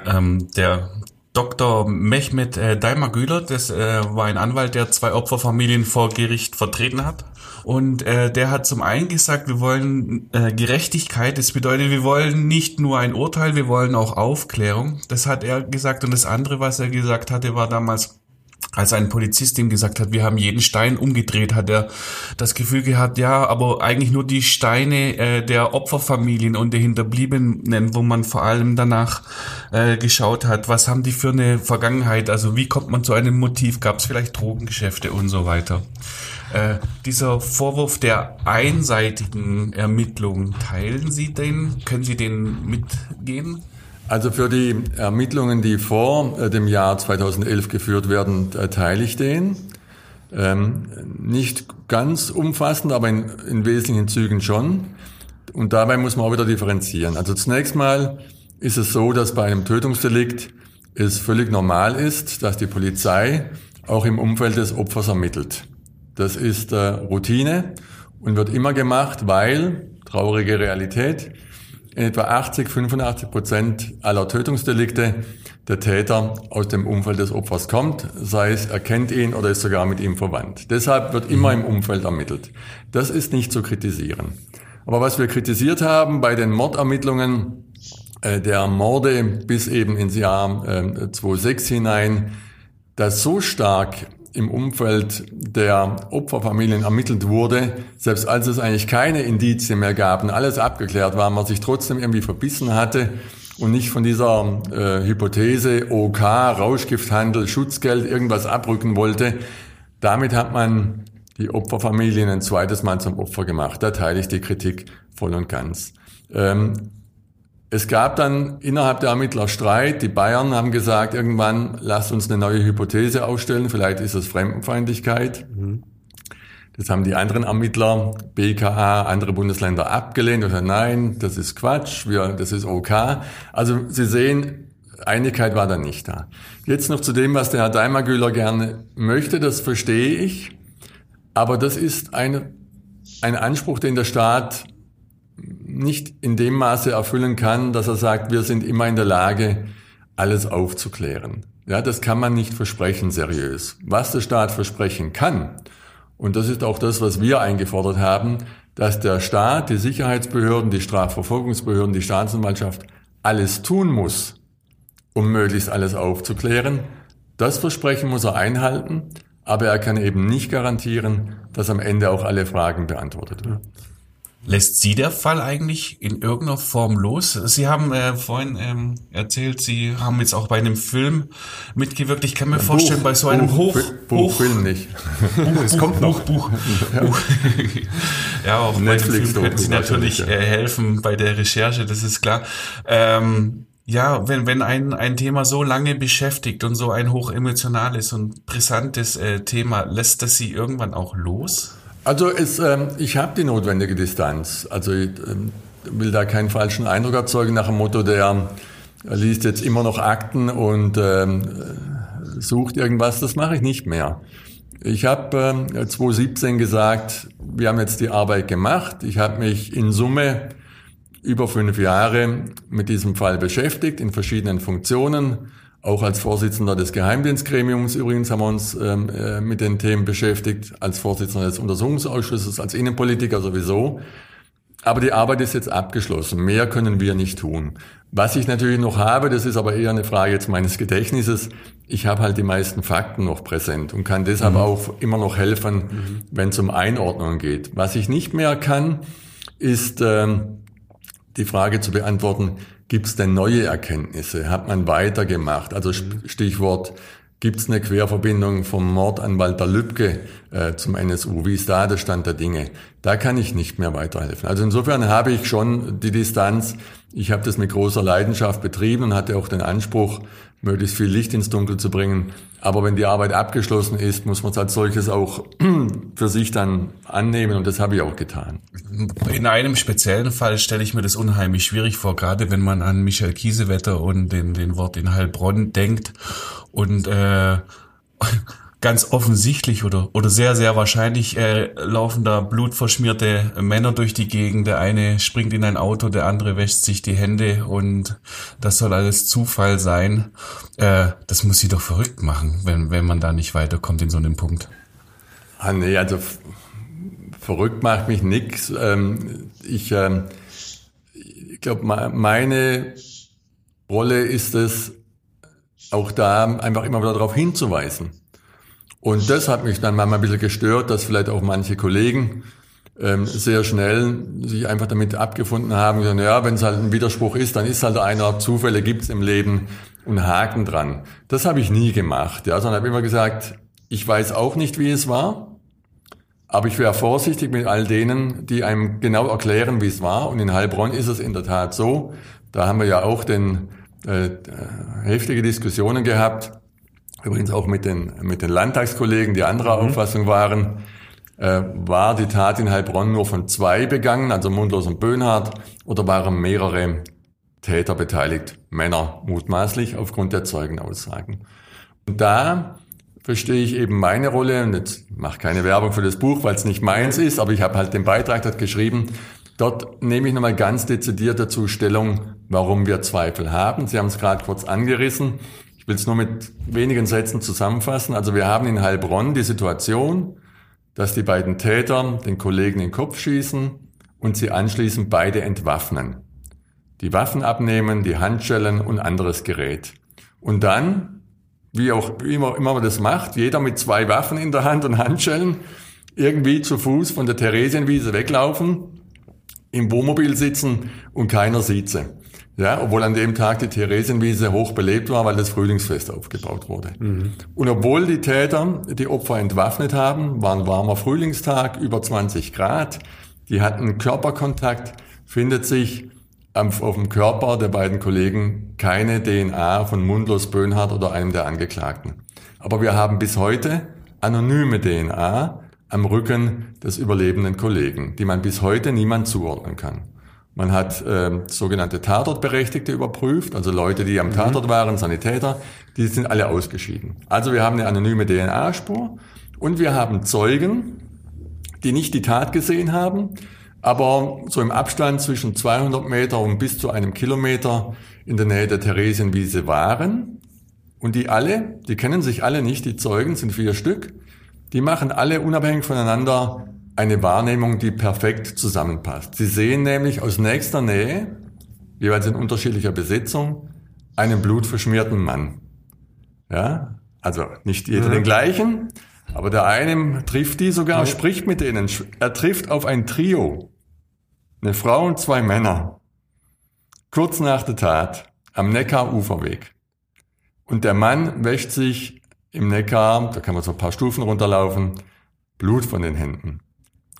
Ähm, der Dr. Mehmet äh, Daimar-Güler, das äh, war ein Anwalt, der zwei Opferfamilien vor Gericht vertreten hat. Und äh, der hat zum einen gesagt, wir wollen äh, Gerechtigkeit. Das bedeutet, wir wollen nicht nur ein Urteil, wir wollen auch Aufklärung. Das hat er gesagt. Und das andere, was er gesagt hatte, war damals, als ein Polizist ihm gesagt hat, wir haben jeden Stein umgedreht, hat er das Gefühl gehabt, ja, aber eigentlich nur die Steine äh, der Opferfamilien und der Hinterbliebenen, wo man vor allem danach äh, geschaut hat, was haben die für eine Vergangenheit, also wie kommt man zu einem Motiv, gab es vielleicht Drogengeschäfte und so weiter. Äh, dieser Vorwurf der einseitigen Ermittlung, teilen Sie den? Können Sie den mitgehen? Also für die Ermittlungen, die vor äh, dem Jahr 2011 geführt werden, äh, teile ich den. Ähm, nicht ganz umfassend, aber in, in wesentlichen Zügen schon. Und dabei muss man auch wieder differenzieren. Also zunächst mal ist es so, dass bei einem Tötungsdelikt es völlig normal ist, dass die Polizei auch im Umfeld des Opfers ermittelt. Das ist äh, Routine und wird immer gemacht, weil, traurige Realität, etwa 80, 85 Prozent aller Tötungsdelikte der Täter aus dem Umfeld des Opfers kommt, sei es er kennt ihn oder ist sogar mit ihm verwandt. Deshalb wird immer im Umfeld ermittelt. Das ist nicht zu kritisieren. Aber was wir kritisiert haben bei den Mordermittlungen äh, der Morde bis eben ins Jahr äh, 2006 hinein, dass so stark im Umfeld der Opferfamilien ermittelt wurde, selbst als es eigentlich keine Indizien mehr gab und alles abgeklärt war, man sich trotzdem irgendwie verbissen hatte und nicht von dieser äh, Hypothese OK, Rauschgifthandel, Schutzgeld, irgendwas abrücken wollte. Damit hat man die Opferfamilien ein zweites Mal zum Opfer gemacht. Da teile ich die Kritik voll und ganz. Ähm, es gab dann innerhalb der Ermittler Streit. Die Bayern haben gesagt, irgendwann lasst uns eine neue Hypothese aufstellen. Vielleicht ist es Fremdenfeindlichkeit. Mhm. Das haben die anderen Ermittler, BKA, andere Bundesländer abgelehnt und gesagt, nein, das ist Quatsch, wir, das ist OK. Also Sie sehen, Einigkeit war da nicht da. Jetzt noch zu dem, was der Herr Daimagüler gerne möchte, das verstehe ich. Aber das ist eine, ein Anspruch, den der Staat nicht in dem Maße erfüllen kann, dass er sagt, wir sind immer in der Lage, alles aufzuklären. Ja, das kann man nicht versprechen seriös. Was der Staat versprechen kann, und das ist auch das, was wir eingefordert haben, dass der Staat, die Sicherheitsbehörden, die Strafverfolgungsbehörden, die Staatsanwaltschaft alles tun muss, um möglichst alles aufzuklären. Das Versprechen muss er einhalten, aber er kann eben nicht garantieren, dass am Ende auch alle Fragen beantwortet werden. Lässt Sie der Fall eigentlich in irgendeiner Form los? Sie haben äh, vorhin ähm, erzählt, Sie haben jetzt auch bei einem Film mitgewirkt. Ich kann mir ja, vorstellen, Buch, bei so einem Buch, Hoch, Buch, Hoch Film nicht. Buch, es kommt noch. Buch, Buch, ja. Buch. [LAUGHS] ja, auch Netflix bei dem Film können Sie natürlich ja. äh, helfen bei der Recherche, das ist klar. Ähm, ja, wenn, wenn ein, ein Thema so lange beschäftigt und so ein hochemotionales und brisantes äh, Thema, lässt das Sie irgendwann auch los? Also es, ähm, ich habe die notwendige Distanz. Also ich ähm, will da keinen falschen Eindruck erzeugen nach dem Motto, der liest jetzt immer noch Akten und ähm, sucht irgendwas. Das mache ich nicht mehr. Ich habe ähm, 2017 gesagt, wir haben jetzt die Arbeit gemacht. Ich habe mich in Summe über fünf Jahre mit diesem Fall beschäftigt, in verschiedenen Funktionen auch als Vorsitzender des Geheimdienstgremiums übrigens haben wir uns ähm, äh, mit den Themen beschäftigt, als Vorsitzender des Untersuchungsausschusses, als Innenpolitiker sowieso. Aber die Arbeit ist jetzt abgeschlossen. Mehr können wir nicht tun. Was ich natürlich noch habe, das ist aber eher eine Frage jetzt meines Gedächtnisses. Ich habe halt die meisten Fakten noch präsent und kann deshalb mhm. auch immer noch helfen, mhm. wenn es um Einordnung geht. Was ich nicht mehr kann, ist ähm, die Frage zu beantworten, Gibt es denn neue Erkenntnisse? Hat man weitergemacht? Also Stichwort, gibt es eine Querverbindung vom Mord an Walter Lübcke äh, zum NSU? Wie ist da der Stand der Dinge? Da kann ich nicht mehr weiterhelfen. Also insofern habe ich schon die Distanz. Ich habe das mit großer Leidenschaft betrieben und hatte auch den Anspruch, möglichst viel Licht ins Dunkel zu bringen. Aber wenn die Arbeit abgeschlossen ist, muss man es als solches auch [CLEARS THROAT] für sich dann annehmen und das habe ich auch getan. In einem speziellen Fall stelle ich mir das unheimlich schwierig vor, gerade wenn man an Michael Kiesewetter und den, den Wort in Heilbronn denkt und äh, ganz offensichtlich oder, oder sehr, sehr wahrscheinlich äh, laufen da blutverschmierte Männer durch die Gegend. Der eine springt in ein Auto, der andere wäscht sich die Hände und das soll alles Zufall sein. Äh, das muss sie doch verrückt machen, wenn, wenn man da nicht weiterkommt in so einem Punkt. Ah, nee, also verrückt macht mich nix. Ähm, ich ähm, ich glaube, meine Rolle ist es, auch da einfach immer wieder darauf hinzuweisen und das hat mich dann manchmal ein bisschen gestört, dass vielleicht auch manche Kollegen ähm, sehr schnell sich einfach damit abgefunden haben, gesagt, ja, wenn es halt ein Widerspruch ist, dann ist halt einer, Zufälle gibt's im Leben und Haken dran. Das habe ich nie gemacht, ja, sondern habe immer gesagt, ich weiß auch nicht, wie es war, aber ich wäre vorsichtig mit all denen, die einem genau erklären, wie es war. Und in Heilbronn ist es in der Tat so. Da haben wir ja auch den, äh, heftige Diskussionen gehabt übrigens auch mit den, mit den Landtagskollegen, die anderer mhm. Auffassung waren, äh, war die Tat in Heilbronn nur von zwei begangen, also Mundlos und Böhnhardt, oder waren mehrere Täter beteiligt, Männer mutmaßlich aufgrund der Zeugenaussagen. Und da verstehe ich eben meine Rolle, und jetzt mache keine Werbung für das Buch, weil es nicht meins ist, aber ich habe halt den Beitrag dort geschrieben. Dort nehme ich nochmal ganz dezidiert dazu Stellung, warum wir Zweifel haben. Sie haben es gerade kurz angerissen. Ich will es nur mit wenigen Sätzen zusammenfassen. Also wir haben in Heilbronn die Situation, dass die beiden Täter den Kollegen in den Kopf schießen und sie anschließend beide entwaffnen. Die Waffen abnehmen, die Handschellen und anderes Gerät. Und dann wie auch immer, immer man das macht, jeder mit zwei Waffen in der Hand und Handschellen, irgendwie zu Fuß von der Theresienwiese weglaufen, im Wohnmobil sitzen und keiner sieht sie. Ja, obwohl an dem Tag die Theresienwiese hoch belebt war, weil das Frühlingsfest aufgebaut wurde. Mhm. Und obwohl die Täter die Opfer entwaffnet haben, war ein warmer Frühlingstag, über 20 Grad, die hatten Körperkontakt, findet sich auf dem Körper der beiden Kollegen keine DNA von Mundlos Böhnhardt oder einem der Angeklagten. Aber wir haben bis heute anonyme DNA am Rücken des überlebenden Kollegen, die man bis heute niemand zuordnen kann. Man hat äh, sogenannte Tatortberechtigte überprüft, also Leute, die am mhm. Tatort waren, Sanitäter, die sind alle ausgeschieden. Also wir haben eine anonyme DNA-Spur und wir haben Zeugen, die nicht die Tat gesehen haben, aber so im Abstand zwischen 200 Meter und bis zu einem Kilometer in der Nähe der Theresienwiese waren. Und die alle, die kennen sich alle nicht, die Zeugen sind vier Stück, die machen alle unabhängig voneinander eine Wahrnehmung, die perfekt zusammenpasst. Sie sehen nämlich aus nächster Nähe, jeweils in unterschiedlicher Besetzung, einen blutverschmierten Mann. Ja, also nicht jeder ja. den gleichen, aber der eine trifft die sogar, ja. spricht mit denen. Er trifft auf ein Trio. Eine Frau und zwei Männer. Kurz nach der Tat am Neckar-Uferweg. Und der Mann wäscht sich im Neckar, da kann man so ein paar Stufen runterlaufen, Blut von den Händen.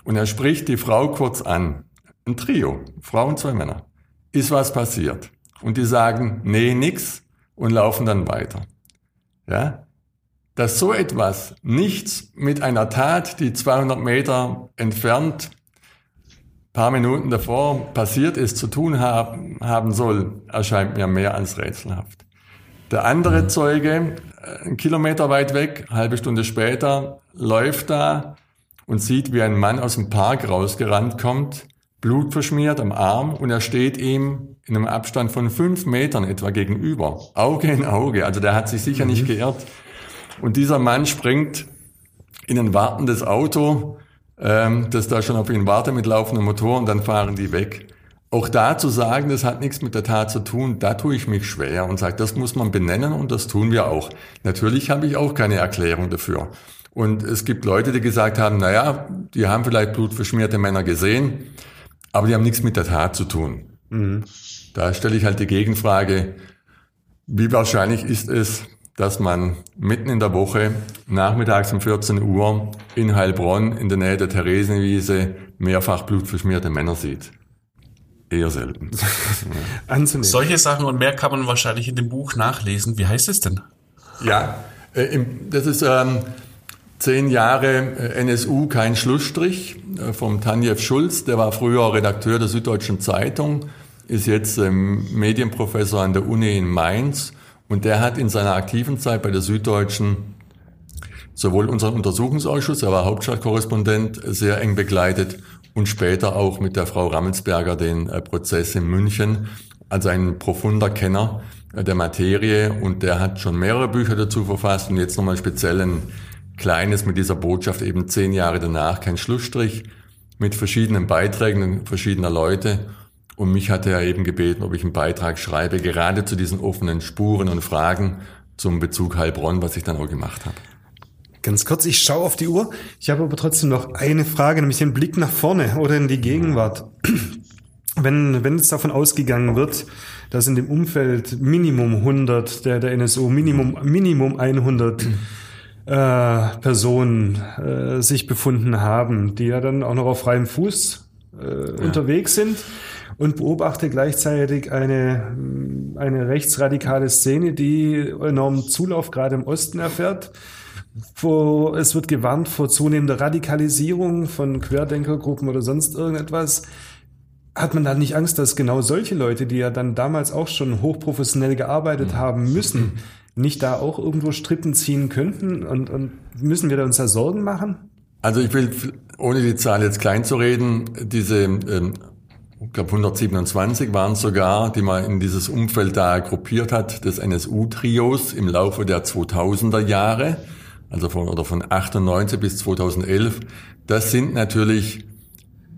Und er spricht die Frau kurz an. Ein Trio, Frau und zwei Männer. Ist was passiert? Und die sagen, nee, nix und laufen dann weiter. Ja? Dass so etwas nichts mit einer Tat, die 200 Meter entfernt paar Minuten davor passiert ist, zu tun haben, haben soll, erscheint mir mehr als rätselhaft. Der andere. Zeuge, äh, ein Kilometer weit weg, halbe Stunde später, läuft da und sieht, wie ein Mann aus dem Park rausgerannt kommt, blutverschmiert am Arm und er steht ihm in einem Abstand von fünf Metern etwa gegenüber, Auge in Auge. Also der hat sich sicher mhm. nicht geirrt. Und dieser Mann springt in ein wartendes Auto, ähm, das da schon auf ihn wartet mit laufendem Motor und dann fahren die weg. Auch da zu sagen, das hat nichts mit der Tat zu tun, da tue ich mich schwer und sage, das muss man benennen und das tun wir auch. Natürlich habe ich auch keine Erklärung dafür. Und es gibt Leute, die gesagt haben, naja, die haben vielleicht blutverschmierte Männer gesehen, aber die haben nichts mit der Tat zu tun. Mhm. Da stelle ich halt die Gegenfrage, wie wahrscheinlich ist es, dass man mitten in der Woche nachmittags um 14 Uhr in Heilbronn in der Nähe der Theresienwiese mehrfach blutverschmierte Männer sieht. Eher selten. [LAUGHS] Anzunehmen. Solche Sachen und mehr kann man wahrscheinlich in dem Buch nachlesen. Wie heißt es denn? Ja, äh, das ist ähm, zehn Jahre äh, NSU, kein Schlussstrich, äh, vom Tanjev Schulz. Der war früher Redakteur der Süddeutschen Zeitung, ist jetzt ähm, Medienprofessor an der Uni in Mainz und der hat in seiner aktiven Zeit bei der Süddeutschen sowohl unseren Untersuchungsausschuss, er war Hauptstadtkorrespondent, sehr eng begleitet und später auch mit der Frau Rammelsberger den äh, Prozess in München, also ein profunder Kenner der Materie und der hat schon mehrere Bücher dazu verfasst und jetzt nochmal speziell ein kleines mit dieser Botschaft eben zehn Jahre danach, kein Schlussstrich, mit verschiedenen Beiträgen verschiedener Leute und mich hatte er eben gebeten, ob ich einen Beitrag schreibe, gerade zu diesen offenen Spuren und Fragen zum Bezug Heilbronn, was ich dann auch gemacht habe. Ganz kurz, ich schaue auf die Uhr. Ich habe aber trotzdem noch eine Frage, nämlich den Blick nach vorne oder in die Gegenwart. Wenn, wenn es davon ausgegangen wird, dass in dem Umfeld Minimum 100 der, der NSO, Minimum, Minimum 100 äh, Personen äh, sich befunden haben, die ja dann auch noch auf freiem Fuß äh, ja. unterwegs sind, und beobachte gleichzeitig eine, eine rechtsradikale Szene, die enormen Zulauf gerade im Osten erfährt. Wo es wird gewarnt vor zunehmender Radikalisierung von Querdenkergruppen oder sonst irgendetwas. hat man da nicht Angst, dass genau solche Leute, die ja dann damals auch schon hochprofessionell gearbeitet haben müssen, [CLEARS THROAT] nicht da auch irgendwo Strippen ziehen könnten? Und, und müssen wir da uns da Sorgen machen? Also ich will, ohne die Zahl jetzt klein zu reden, diese, ähm, ich glaube 127 waren sogar, die man in dieses Umfeld da gruppiert hat, des NSU-Trios im Laufe der 2000er Jahre, also von, oder von 98 bis 2011. Das sind natürlich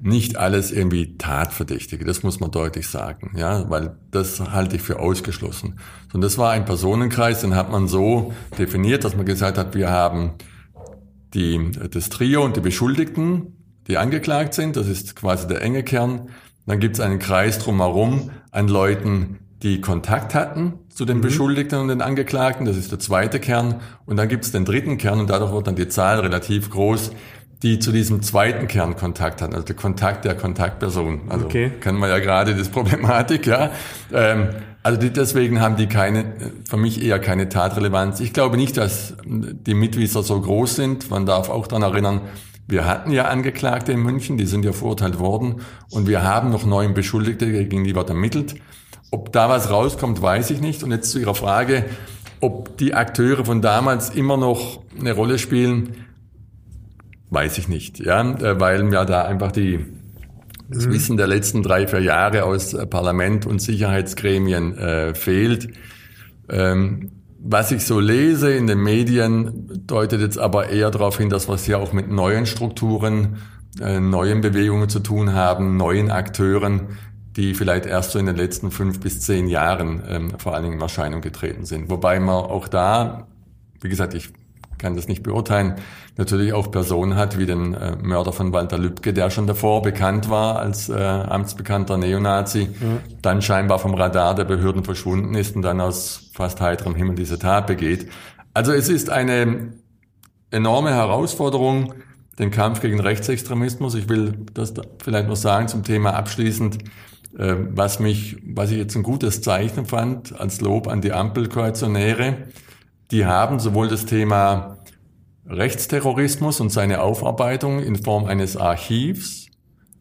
nicht alles irgendwie Tatverdächtige, das muss man deutlich sagen, ja, weil das halte ich für ausgeschlossen. Und das war ein Personenkreis, den hat man so definiert, dass man gesagt hat, wir haben die, das Trio und die Beschuldigten, die angeklagt sind, das ist quasi der enge Kern. Dann gibt es einen Kreis drumherum an Leuten, die Kontakt hatten zu den mhm. Beschuldigten und den Angeklagten, das ist der zweite Kern. Und dann gibt es den dritten Kern und dadurch wird dann die Zahl relativ groß, die zu diesem zweiten Kern Kontakt hatten, also der Kontakt der Kontaktperson. Also okay. kennen wir ja gerade das Problematik, ja. Ähm, also die, deswegen haben die keine, für mich eher keine Tatrelevanz. Ich glaube nicht, dass die Mitwisser so groß sind. Man darf auch daran erinnern, wir hatten ja Angeklagte in München, die sind ja verurteilt worden und wir haben noch neun Beschuldigte, gegen die wird ermittelt. Ob da was rauskommt, weiß ich nicht. Und jetzt zu Ihrer Frage, ob die Akteure von damals immer noch eine Rolle spielen. Weiß ich nicht, ja, äh, weil mir da einfach die, das mhm. Wissen der letzten drei, vier Jahre aus äh, Parlament und Sicherheitsgremien äh, fehlt. Ähm, was ich so lese in den Medien, deutet jetzt aber eher darauf hin, dass wir es ja auch mit neuen Strukturen, äh, neuen Bewegungen zu tun haben, neuen Akteuren, die vielleicht erst so in den letzten fünf bis zehn Jahren ähm, vor allen Dingen in Erscheinung getreten sind. Wobei man auch da, wie gesagt, ich kann das nicht beurteilen, natürlich auch Personen hat, wie den äh, Mörder von Walter Lübcke, der schon davor bekannt war als äh, amtsbekannter Neonazi, mhm. dann scheinbar vom Radar der Behörden verschwunden ist und dann aus fast heiterem Himmel diese Tat begeht. Also es ist eine enorme Herausforderung, den Kampf gegen Rechtsextremismus. Ich will das vielleicht noch sagen zum Thema abschließend, äh, was mich, was ich jetzt ein gutes Zeichen fand als Lob an die Ampelkoalitionäre. Die haben sowohl das Thema Rechtsterrorismus und seine Aufarbeitung in Form eines Archivs,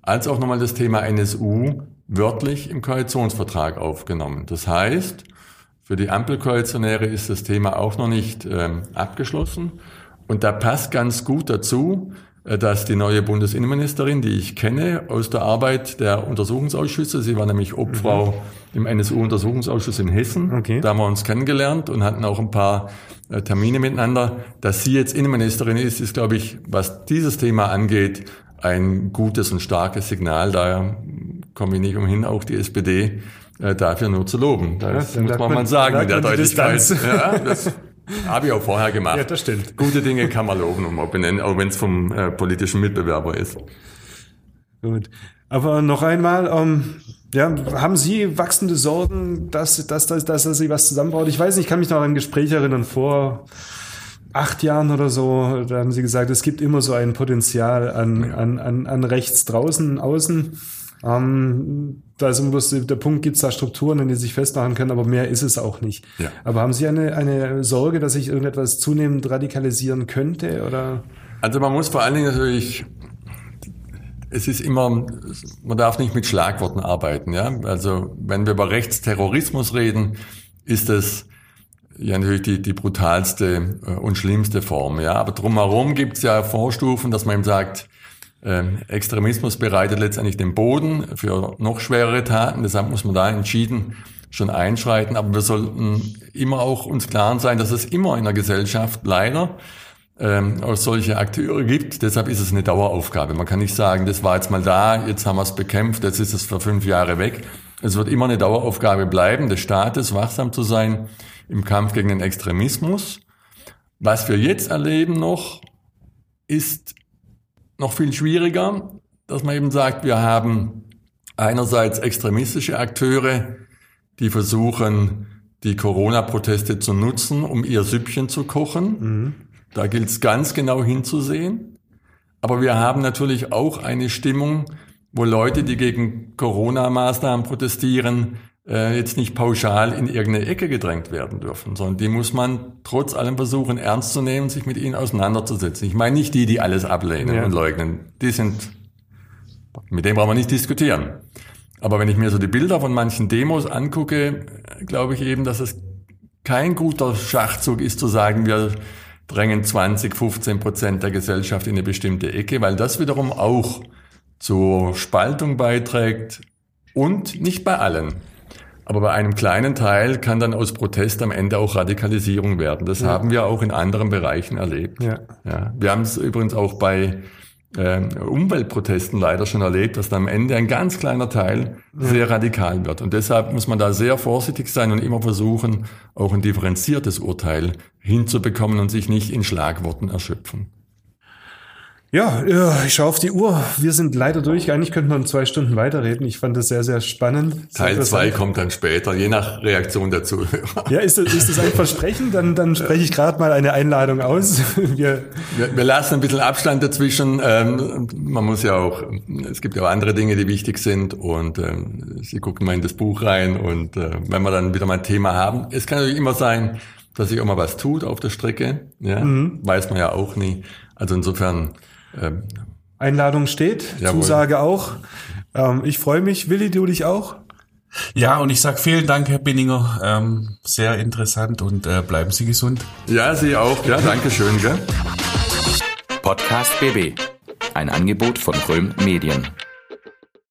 als auch nochmal das Thema NSU wörtlich im Koalitionsvertrag aufgenommen. Das heißt, für die Ampelkoalitionäre ist das Thema auch noch nicht ähm, abgeschlossen. Und da passt ganz gut dazu, dass die neue Bundesinnenministerin, die ich kenne aus der Arbeit der Untersuchungsausschüsse, sie war nämlich Obfrau mhm. im NSU-Untersuchungsausschuss in Hessen, okay. da haben wir uns kennengelernt und hatten auch ein paar äh, Termine miteinander. Dass sie jetzt Innenministerin ist, ist, glaube ich, was dieses Thema angeht, ein gutes und starkes Signal. Daher komme ich nicht umhin, auch die SPD äh, dafür nur zu loben. Das ja, muss man mal sagen mit der Deutlichkeit. Ja, das [LAUGHS] habe ich auch vorher gemacht. Ja, das stimmt. Gute Dinge kann man loben und benennen, auch wenn es vom äh, politischen Mitbewerber ist. Gut. Aber noch einmal, ähm, ja, haben Sie wachsende Sorgen, dass, dass, dass, dass, dass Sie was zusammenbaut? Ich weiß nicht, ich kann mich noch an ein Gespräch erinnern vor acht Jahren oder so, da haben Sie gesagt, es gibt immer so ein Potenzial an, an, an, an rechts draußen, außen. Ähm, da ist immer bloß der Punkt, gibt es da Strukturen, in sie sich festmachen können, aber mehr ist es auch nicht. Ja. Aber haben Sie eine, eine Sorge, dass sich irgendetwas zunehmend radikalisieren könnte? Oder? Also man muss vor allen Dingen natürlich, es ist immer, man darf nicht mit Schlagworten arbeiten. Ja? Also wenn wir über Rechtsterrorismus reden, ist es ja natürlich die, die brutalste äh, und schlimmste Form. Ja? Aber drumherum gibt es ja Vorstufen, dass man eben sagt, ähm, Extremismus bereitet letztendlich den Boden für noch schwerere Taten. Deshalb muss man da entschieden schon einschreiten. Aber wir sollten immer auch uns klar sein, dass es immer in der Gesellschaft leider ähm, solche Akteure gibt. Deshalb ist es eine Daueraufgabe. Man kann nicht sagen, das war jetzt mal da, jetzt haben wir es bekämpft, jetzt ist es für fünf Jahre weg. Es wird immer eine Daueraufgabe bleiben, des Staates wachsam zu sein im Kampf gegen den Extremismus. Was wir jetzt erleben noch, ist noch viel schwieriger, dass man eben sagt, wir haben einerseits extremistische Akteure, die versuchen, die Corona-Proteste zu nutzen, um ihr Süppchen zu kochen. Mhm. Da gilt es ganz genau hinzusehen. Aber wir haben natürlich auch eine Stimmung, wo Leute, die gegen Corona-Maßnahmen protestieren, äh, jetzt nicht pauschal in irgendeine Ecke gedrängt werden dürfen, sondern die muss man trotz allem versuchen ernst zu nehmen, sich mit ihnen auseinanderzusetzen. Ich meine nicht die, die alles ablehnen ja. und leugnen. Die sind, mit denen brauchen wir nicht diskutieren. Aber wenn ich mir so die Bilder von manchen Demos angucke, glaube ich eben, dass es kein guter Schachzug ist zu sagen, wir drängen 20, 15 Prozent der Gesellschaft in eine bestimmte Ecke, weil das wiederum auch zur Spaltung beiträgt und nicht bei allen. Aber bei einem kleinen Teil kann dann aus Protest am Ende auch Radikalisierung werden. Das ja. haben wir auch in anderen Bereichen erlebt. Ja. Ja. Wir haben es übrigens auch bei äh, Umweltprotesten leider schon erlebt, dass dann am Ende ein ganz kleiner Teil ja. sehr radikal wird. Und deshalb muss man da sehr vorsichtig sein und immer versuchen, auch ein differenziertes Urteil hinzubekommen und sich nicht in Schlagworten erschöpfen. Ja, ich schaue auf die Uhr. Wir sind leider durch. Eigentlich könnten wir zwei Stunden weiterreden. Ich fand das sehr, sehr spannend. Teil zwei kommt dann später, je nach Reaktion Zuhörer. Ja, ist das, ist das ein Versprechen? Dann, dann spreche ich gerade mal eine Einladung aus. [LAUGHS] Wir, wir, wir, lassen ein bisschen Abstand dazwischen. Ähm, man muss ja auch, es gibt ja auch andere Dinge, die wichtig sind. Und ähm, Sie gucken mal in das Buch rein. Und äh, wenn wir dann wieder mal ein Thema haben, es kann natürlich immer sein, dass sich auch mal was tut auf der Strecke. Ja, mhm. weiß man ja auch nie. Also insofern ähm, Einladung steht, jawohl. Zusage auch. Ähm, ich freue mich. Willi, du dich auch? Ja, und ich sag vielen Dank, Herr Binninger. Ähm, sehr interessant und äh, bleiben Sie gesund. Ja, Sie auch. Ja, danke schön. Gell? Podcast BB. Ein Angebot von Röhm Medien.